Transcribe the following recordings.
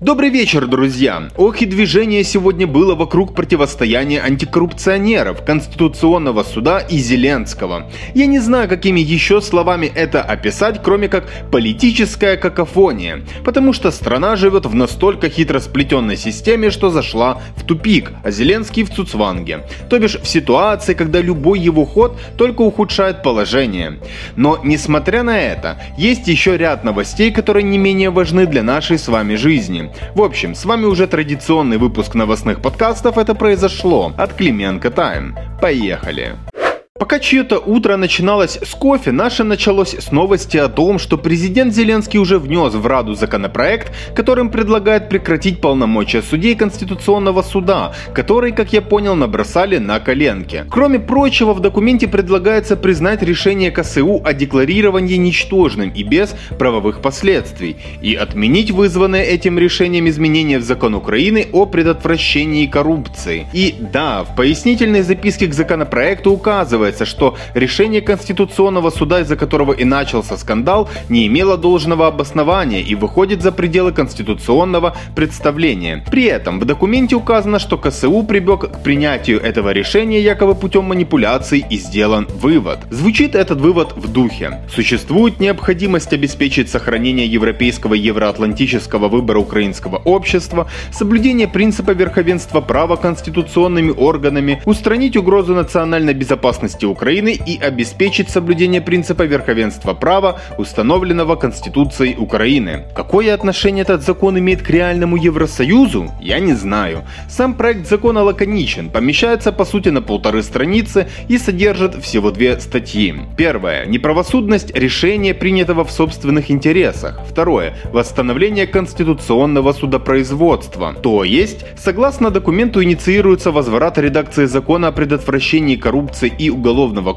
Добрый вечер, друзья! Ох и движение сегодня было вокруг противостояния антикоррупционеров, Конституционного суда и Зеленского. Я не знаю, какими еще словами это описать, кроме как политическая какофония, потому что страна живет в настолько хитро сплетенной системе, что зашла в тупик, а Зеленский в Цуцванге. То бишь в ситуации, когда любой его ход только ухудшает положение. Но несмотря на это, есть еще ряд новостей, которые не менее важны для нашей с вами жизни. В общем, с вами уже традиционный выпуск новостных подкастов «Это произошло» от Клименко Тайм. Поехали! Пока чье-то утро начиналось с кофе, наше началось с новости о том, что президент Зеленский уже внес в Раду законопроект, которым предлагает прекратить полномочия судей Конституционного суда, который, как я понял, набросали на коленке. Кроме прочего, в документе предлагается признать решение КСУ о декларировании ничтожным и без правовых последствий, и отменить вызванные этим решением изменения в закон Украины о предотвращении коррупции. И да, в пояснительной записке к законопроекту указывается, оказывается, что решение Конституционного суда, из-за которого и начался скандал, не имело должного обоснования и выходит за пределы конституционного представления. При этом в документе указано, что КСУ прибег к принятию этого решения якобы путем манипуляций и сделан вывод. Звучит этот вывод в духе. Существует необходимость обеспечить сохранение европейского евроатлантического выбора украинского общества, соблюдение принципа верховенства права конституционными органами, устранить угрозу национальной безопасности безопасности Украины и обеспечить соблюдение принципа верховенства права, установленного Конституцией Украины. Какое отношение этот закон имеет к реальному Евросоюзу, я не знаю. Сам проект закона лаконичен, помещается по сути на полторы страницы и содержит всего две статьи. Первое. Неправосудность решения, принятого в собственных интересах. Второе. Восстановление конституционного судопроизводства. То есть, согласно документу инициируется возврат редакции закона о предотвращении коррупции и Уголовного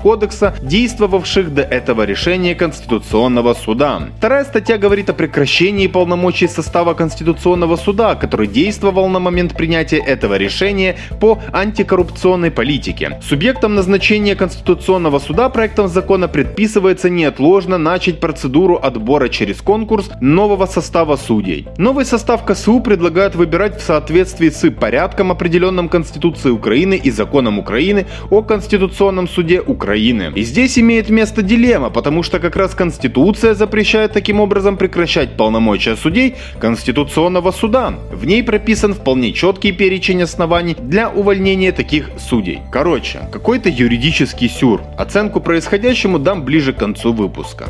кодекса, действовавших до этого решения Конституционного суда. Вторая статья говорит о прекращении полномочий состава Конституционного суда, который действовал на момент принятия этого решения по антикоррупционной политике. Субъектом назначения Конституционного суда проектом закона предписывается неотложно начать процедуру отбора через конкурс нового состава судей. Новый состав КСУ предлагают выбирать в соответствии с порядком, определенным Конституцией Украины и законом Украины о Конституционном суде Украины. И здесь имеет место дилемма, потому что как раз Конституция запрещает таким образом прекращать полномочия судей Конституционного суда. В ней прописан вполне четкий перечень оснований для увольнения таких судей. Короче, какой-то юридический сюр. Оценку происходящему дам ближе к концу выпуска.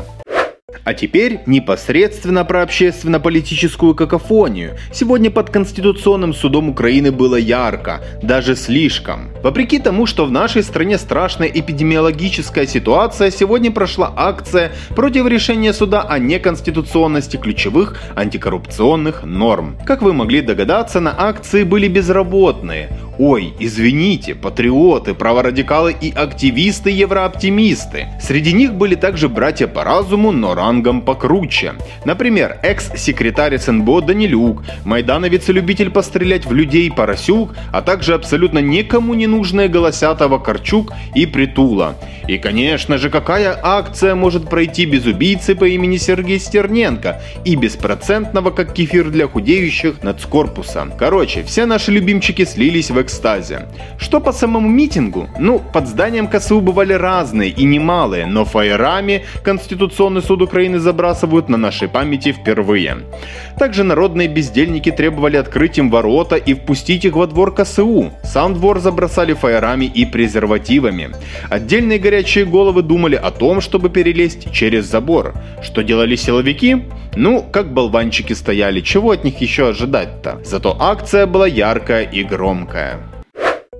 А теперь непосредственно про общественно-политическую какофонию. Сегодня под Конституционным судом Украины было ярко, даже слишком. Вопреки тому, что в нашей стране страшная эпидемиологическая ситуация, сегодня прошла акция против решения суда о неконституционности ключевых антикоррупционных норм. Как вы могли догадаться, на акции были безработные. Ой, извините, патриоты, праворадикалы и активисты-еврооптимисты. Среди них были также братья по разуму, но рангом покруче. Например, экс-секретарь СНБО Данилюк, майдановец и любитель пострелять в людей Поросюк, а также абсолютно никому не нужные Голосятова Корчук и Притула. И, конечно же, какая акция может пройти без убийцы по имени Сергей Стерненко и беспроцентного, как кефир для худеющих, нацкорпуса. Короче, все наши любимчики слились в экстазе. Что по самому митингу? Ну, под зданием КСУ бывали разные и немалые, но фаерами Конституционный суд Украины забрасывают на нашей памяти впервые. Также народные бездельники требовали открыть им ворота и впустить их во двор КСУ. Сам двор забросали фаерами и презервативами. Отдельные горячие головы думали о том, чтобы перелезть через забор. Что делали силовики? Ну, как болванчики стояли, чего от них еще ожидать-то? Зато акция была яркая и громкая.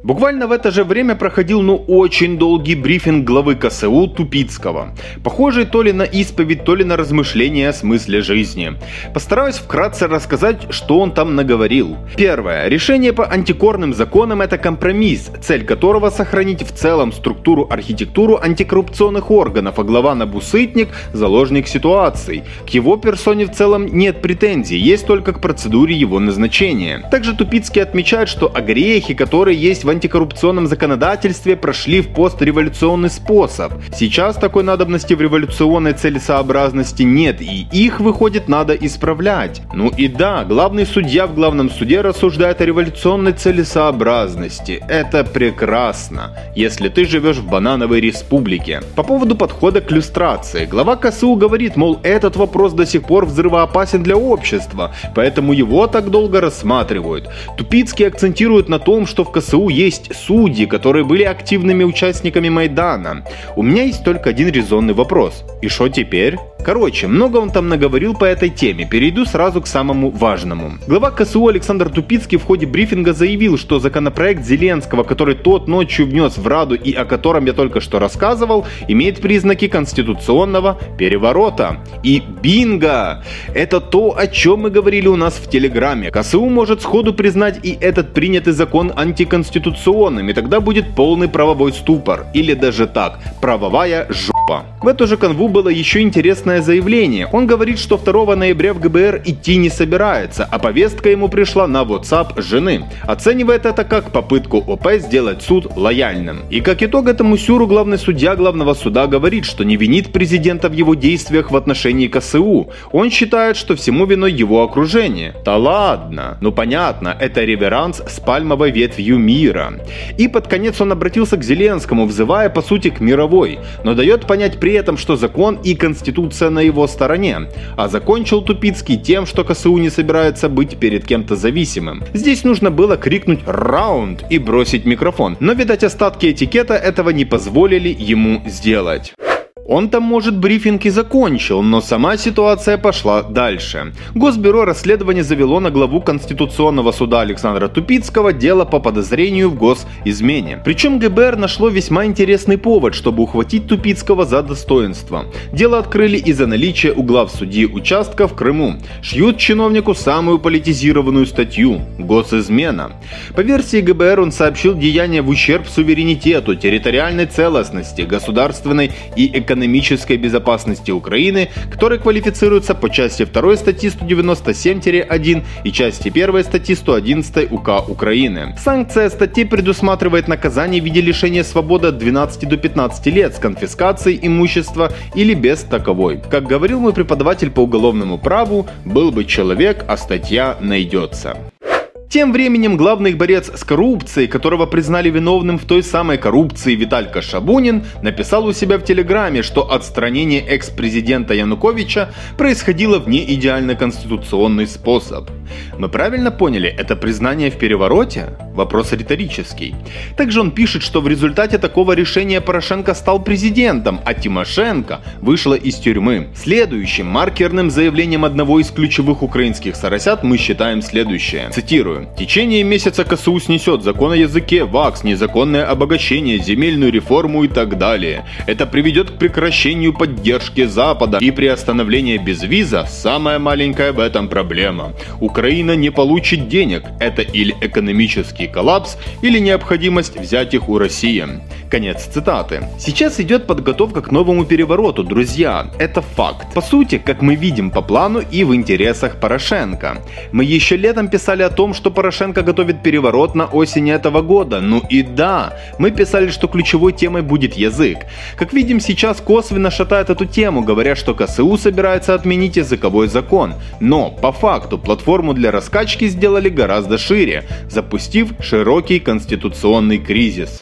Буквально в это же время проходил ну очень долгий брифинг главы КСУ Тупицкого, похожий то ли на исповедь, то ли на размышления о смысле жизни. Постараюсь вкратце рассказать, что он там наговорил. Первое. Решение по антикорным законам это компромисс, цель которого сохранить в целом структуру архитектуру антикоррупционных органов, а глава Набусытник – заложник ситуации. К его персоне в целом нет претензий, есть только к процедуре его назначения. Также Тупицкий отмечает, что огрехи, которые есть в антикоррупционном законодательстве прошли в постреволюционный способ. Сейчас такой надобности в революционной целесообразности нет, и их, выходит, надо исправлять. Ну и да, главный судья в главном суде рассуждает о революционной целесообразности. Это прекрасно, если ты живешь в банановой республике. По поводу подхода к иллюстрации. Глава КСУ говорит, мол, этот вопрос до сих пор взрывоопасен для общества, поэтому его так долго рассматривают. Тупицкий акцентирует на том, что в КСУ есть судьи, которые были активными участниками Майдана. У меня есть только один резонный вопрос. И что теперь? Короче, много он там наговорил по этой теме, перейду сразу к самому важному. Глава КСУ Александр Тупицкий в ходе брифинга заявил, что законопроект Зеленского, который тот ночью внес в Раду и о котором я только что рассказывал, имеет признаки конституционного переворота. И бинго! Это то, о чем мы говорили у нас в Телеграме. КСУ может сходу признать и этот принятый закон антиконституционным, и тогда будет полный правовой ступор. Или даже так, правовая жопа. В эту же канву было еще интересное заявление. Он говорит, что 2 ноября в ГБР идти не собирается, а повестка ему пришла на WhatsApp жены. Оценивает это как попытку ОП сделать суд лояльным. И как итог этому сюру главный судья главного суда говорит, что не винит президента в его действиях в отношении КСУ. Он считает, что всему виной его окружение. Да ладно. Ну понятно, это реверанс с пальмовой ветвью мира. И под конец он обратился к Зеленскому, взывая по сути к мировой, но дает понять при этом, что закон и конституция на его стороне. А закончил Тупицкий тем, что КСУ не собирается быть перед кем-то зависимым. Здесь нужно было крикнуть «Раунд!» и бросить микрофон, но, видать, остатки этикета этого не позволили ему сделать. Он там, может, брифинг и закончил, но сама ситуация пошла дальше. Госбюро расследования завело на главу Конституционного суда Александра Тупицкого дело по подозрению в госизмене. Причем ГБР нашло весьма интересный повод, чтобы ухватить Тупицкого за достоинство. Дело открыли из-за наличия у глав судьи участка в Крыму. Шьют чиновнику самую политизированную статью – госизмена. По версии ГБР он сообщил деяния в ущерб суверенитету, территориальной целостности, государственной и экономической экономической безопасности Украины, который квалифицируется по части 2 статьи 197-1 и части 1 статьи 111 УК Украины. Санкция статьи предусматривает наказание в виде лишения свободы от 12 до 15 лет с конфискацией имущества или без таковой. Как говорил мой преподаватель по уголовному праву, был бы человек, а статья найдется. Тем временем главный борец с коррупцией, которого признали виновным в той самой коррупции Виталька Шабунин, написал у себя в Телеграме, что отстранение экс-президента Януковича происходило в неидеально конституционный способ. Мы правильно поняли, это признание в перевороте? Вопрос риторический. Также он пишет, что в результате такого решения Порошенко стал президентом, а Тимошенко вышла из тюрьмы. Следующим маркерным заявлением одного из ключевых украинских соросят мы считаем следующее. Цитирую. В течение месяца КСУ снесет закон о языке, ВАКС, незаконное обогащение, земельную реформу и так далее. Это приведет к прекращению поддержки Запада и приостановлению безвиза – самая маленькая в этом проблема. Украина не получит денег. Это или экономический коллапс, или необходимость взять их у России. Конец цитаты. Сейчас идет подготовка к новому перевороту, друзья. Это факт. По сути, как мы видим по плану и в интересах Порошенко. Мы еще летом писали о том, что Порошенко готовит переворот на осень этого года. Ну и да, мы писали, что ключевой темой будет язык. Как видим, сейчас косвенно шатает эту тему, говоря, что КСУ собирается отменить языковой закон. Но, по факту, платформу для раскачки сделали гораздо шире, запустив широкий конституционный кризис.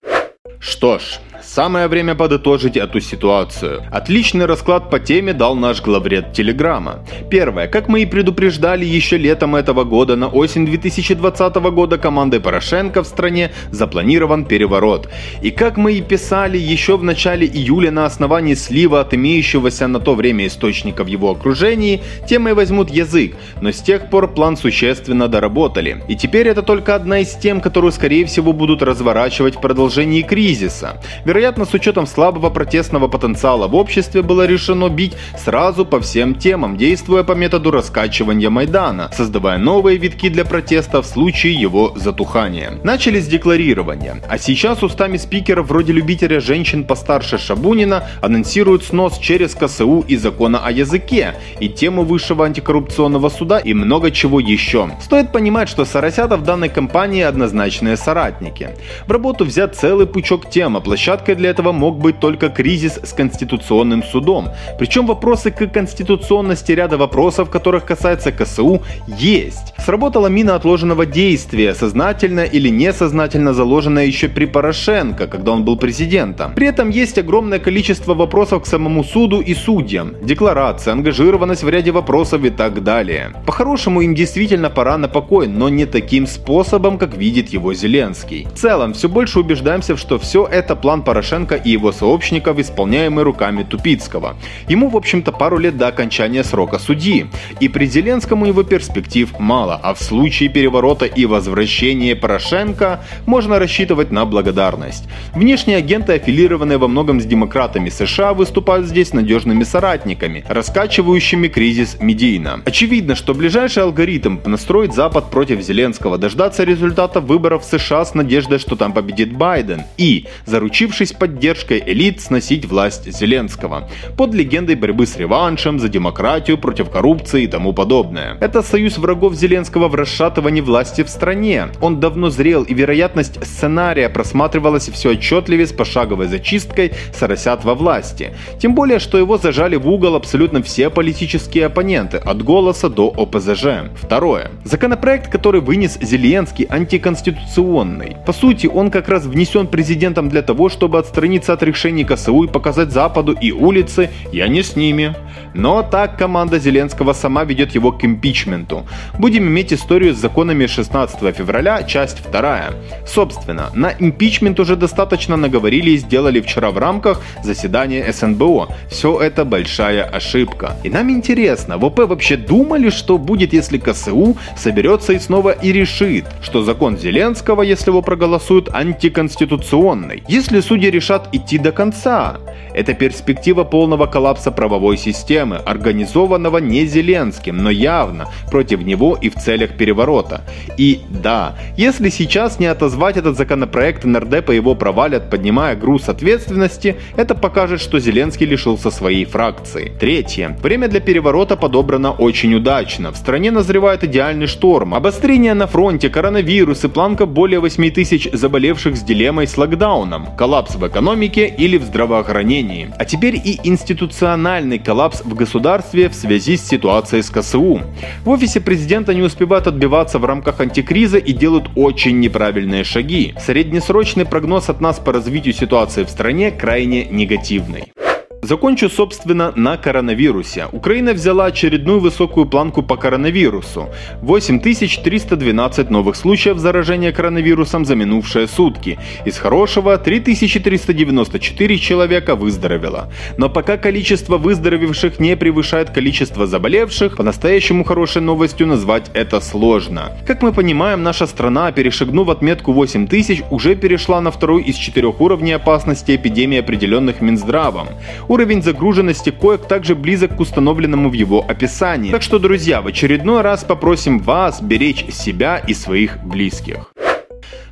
Что ж, Самое время подытожить эту ситуацию. Отличный расклад по теме дал наш главред Телеграма. Первое. Как мы и предупреждали еще летом этого года, на осень 2020 года командой Порошенко в стране запланирован переворот. И как мы и писали еще в начале июля на основании слива от имеющегося на то время источника в его окружении, темой возьмут язык, но с тех пор план существенно доработали. И теперь это только одна из тем, которую скорее всего будут разворачивать в продолжении кризиса. Вероятно, Вероятно, с учетом слабого протестного потенциала в обществе было решено бить сразу по всем темам, действуя по методу раскачивания Майдана, создавая новые витки для протеста в случае его затухания. Начали с декларирования, а сейчас устами спикеров вроде любителя женщин постарше Шабунина анонсируют снос через КСУ и закона о языке, и тему высшего антикоррупционного суда и много чего еще. Стоит понимать, что Соросята в данной компании однозначные соратники. В работу взят целый пучок тем, а площадкой для этого мог быть только кризис с Конституционным судом. Причем вопросы к конституционности ряда вопросов, которых касается КСУ, есть. Сработала мина отложенного действия, сознательно или несознательно заложенная еще при Порошенко, когда он был президентом. При этом есть огромное количество вопросов к самому суду и судьям, декларация, ангажированность в ряде вопросов и так далее. По-хорошему им действительно пора на покой, но не таким способом, как видит его Зеленский. В целом, все больше убеждаемся, что все это план Порошенко и его сообщников, исполняемый руками Тупицкого. Ему, в общем-то, пару лет до окончания срока судьи. И при Зеленском у него перспектив мало, а в случае переворота и возвращения Порошенко можно рассчитывать на благодарность. Внешние агенты, аффилированные во многом с демократами США, выступают здесь надежными соратниками, раскачивающими кризис медийно. Очевидно, что ближайший алгоритм настроить Запад против Зеленского, дождаться результата выборов в США с надеждой, что там победит Байден, и, заручившись поддержкой элит, сносить власть Зеленского. Под легендой борьбы с реваншем, за демократию, против коррупции и тому подобное. Это союз врагов Зеленского в расшатывании власти в стране. Он давно зрел, и вероятность сценария просматривалась все отчетливее с пошаговой зачисткой соросят во власти. Тем более, что его зажали в угол абсолютно все политические оппоненты, от голоса до ОПЗЖ. Второе. Законопроект, который вынес Зеленский, антиконституционный. По сути, он как раз внесен президентом для того, чтобы отстраниться от решений КСУ и показать Западу и улицы «я не с ними». Но так команда Зеленского сама ведет его к импичменту. Будем иметь историю с законами 16 февраля, часть 2. Собственно, на импичмент уже достаточно наговорили и сделали вчера в рамках заседания СНБО. Все это большая ошибка. И нам интересно, ВП вообще думали, что будет, если КСУ соберется и снова и решит, что закон Зеленского, если его проголосуют, антиконституционный. Если судьи решат идти до конца. Это перспектива полного коллапса правовой системы, организованного не Зеленским, но явно против него и в целях переворота. И да, если сейчас не отозвать этот законопроект, нардепа его провалят, поднимая груз ответственности, это покажет, что Зеленский лишился своей фракции. Третье. Время для переворота подобрано очень удачно. В стране назревает идеальный шторм. Обострение на фронте, коронавирус и планка более 8 тысяч заболевших с дилеммой с локдауном, коллапс в экономике или в здравоохранении. А теперь и институциональный коллапс в государстве в связи с ситуацией с КСУ. В офисе президента не успевают отбиваться в рамках антикриза и делают очень неправильные шаги. Среднесрочный прогноз от нас по развитию ситуации в стране крайне негативный. Закончу, собственно, на коронавирусе. Украина взяла очередную высокую планку по коронавирусу. 8312 новых случаев заражения коронавирусом за минувшие сутки. Из хорошего 3394 человека выздоровело. Но пока количество выздоровевших не превышает количество заболевших, по-настоящему хорошей новостью назвать это сложно. Как мы понимаем, наша страна, перешагнув отметку 8000, уже перешла на второй из четырех уровней опасности эпидемии, определенных Минздравом. Уровень загруженности коек также близок к установленному в его описании. Так что, друзья, в очередной раз попросим вас беречь себя и своих близких.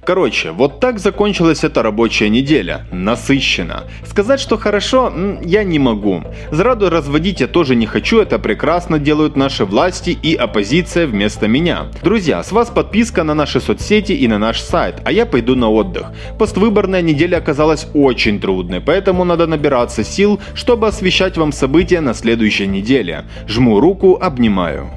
Короче, вот так закончилась эта рабочая неделя. Насыщенно. Сказать, что хорошо, я не могу. Зраду разводить я тоже не хочу, это прекрасно делают наши власти и оппозиция вместо меня. Друзья, с вас подписка на наши соцсети и на наш сайт, а я пойду на отдых. Поствыборная неделя оказалась очень трудной, поэтому надо набираться сил, чтобы освещать вам события на следующей неделе. Жму руку, обнимаю.